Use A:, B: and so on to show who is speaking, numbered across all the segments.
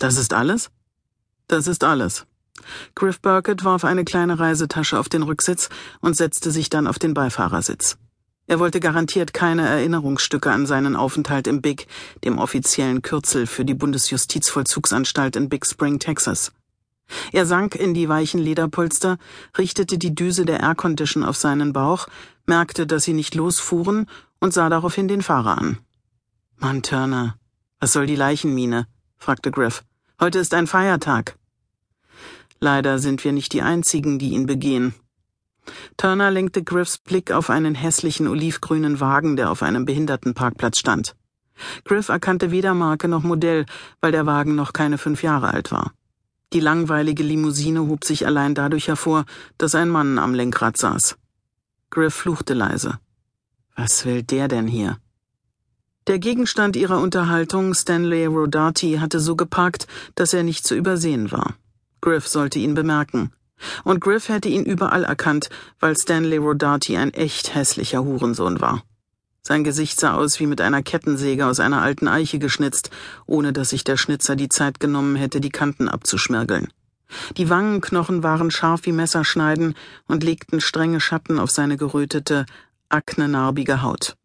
A: Das ist alles? Das ist alles. Griff Burkett warf eine kleine Reisetasche auf den Rücksitz und setzte sich dann auf den Beifahrersitz. Er wollte garantiert keine Erinnerungsstücke an seinen Aufenthalt im Big, dem offiziellen Kürzel für die Bundesjustizvollzugsanstalt in Big Spring, Texas. Er sank in die weichen Lederpolster, richtete die Düse der Aircondition auf seinen Bauch, merkte, dass sie nicht losfuhren und sah daraufhin den Fahrer an. Mann, Turner, was soll die Leichenmine? fragte Griff. Heute ist ein Feiertag. Leider sind wir nicht die einzigen, die ihn begehen. Turner lenkte Griffs Blick auf einen hässlichen olivgrünen Wagen, der auf einem Behindertenparkplatz stand. Griff erkannte weder Marke noch Modell, weil der Wagen noch keine fünf Jahre alt war. Die langweilige Limousine hob sich allein dadurch hervor, dass ein Mann am Lenkrad saß. Griff fluchte leise. Was will der denn hier? Der Gegenstand ihrer Unterhaltung, Stanley Rodati, hatte so geparkt, dass er nicht zu übersehen war. Griff sollte ihn bemerken. Und Griff hätte ihn überall erkannt, weil Stanley Rodati ein echt hässlicher Hurensohn war. Sein Gesicht sah aus wie mit einer Kettensäge aus einer alten Eiche geschnitzt, ohne dass sich der Schnitzer die Zeit genommen hätte, die Kanten abzuschmirgeln. Die Wangenknochen waren scharf wie Messerschneiden und legten strenge Schatten auf seine gerötete, aknenarbige Haut.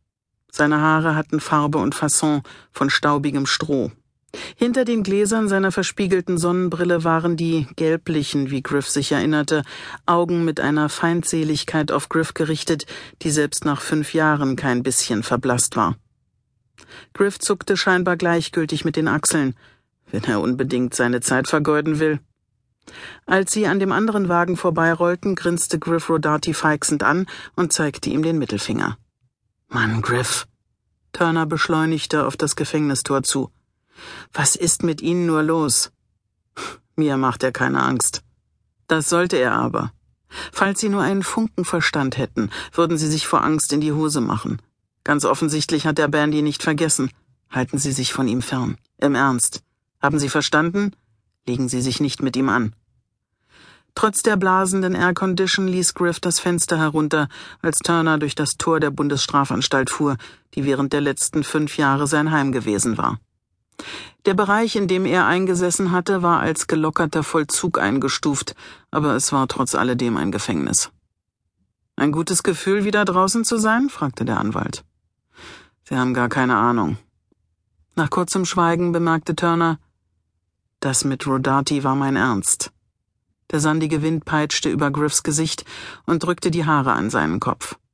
A: Seine Haare hatten Farbe und Fasson von staubigem Stroh. Hinter den Gläsern seiner verspiegelten Sonnenbrille waren die gelblichen, wie Griff sich erinnerte, Augen mit einer Feindseligkeit auf Griff gerichtet, die selbst nach fünf Jahren kein bisschen verblasst war. Griff zuckte scheinbar gleichgültig mit den Achseln, wenn er unbedingt seine Zeit vergeuden will. Als sie an dem anderen Wagen vorbeirollten, grinste Griff Rodati feixend an und zeigte ihm den Mittelfinger. Mann, Griff. Turner beschleunigte auf das Gefängnistor zu. Was ist mit Ihnen nur los? Mir macht er keine Angst. Das sollte er aber. Falls Sie nur einen Funken Verstand hätten, würden Sie sich vor Angst in die Hose machen. Ganz offensichtlich hat der Bandy nicht vergessen. Halten Sie sich von ihm fern. Im Ernst. Haben Sie verstanden? Legen Sie sich nicht mit ihm an. Trotz der blasenden Aircondition ließ Griff das Fenster herunter, als Turner durch das Tor der Bundesstrafanstalt fuhr, die während der letzten fünf Jahre sein Heim gewesen war. Der Bereich, in dem er eingesessen hatte, war als gelockerter Vollzug eingestuft, aber es war trotz alledem ein Gefängnis. Ein gutes Gefühl, wieder draußen zu sein? fragte der Anwalt. Sie haben gar keine Ahnung. Nach kurzem Schweigen bemerkte Turner, das mit Rodati war mein Ernst. Der sandige Wind peitschte über Griffs Gesicht und drückte die Haare an seinen Kopf.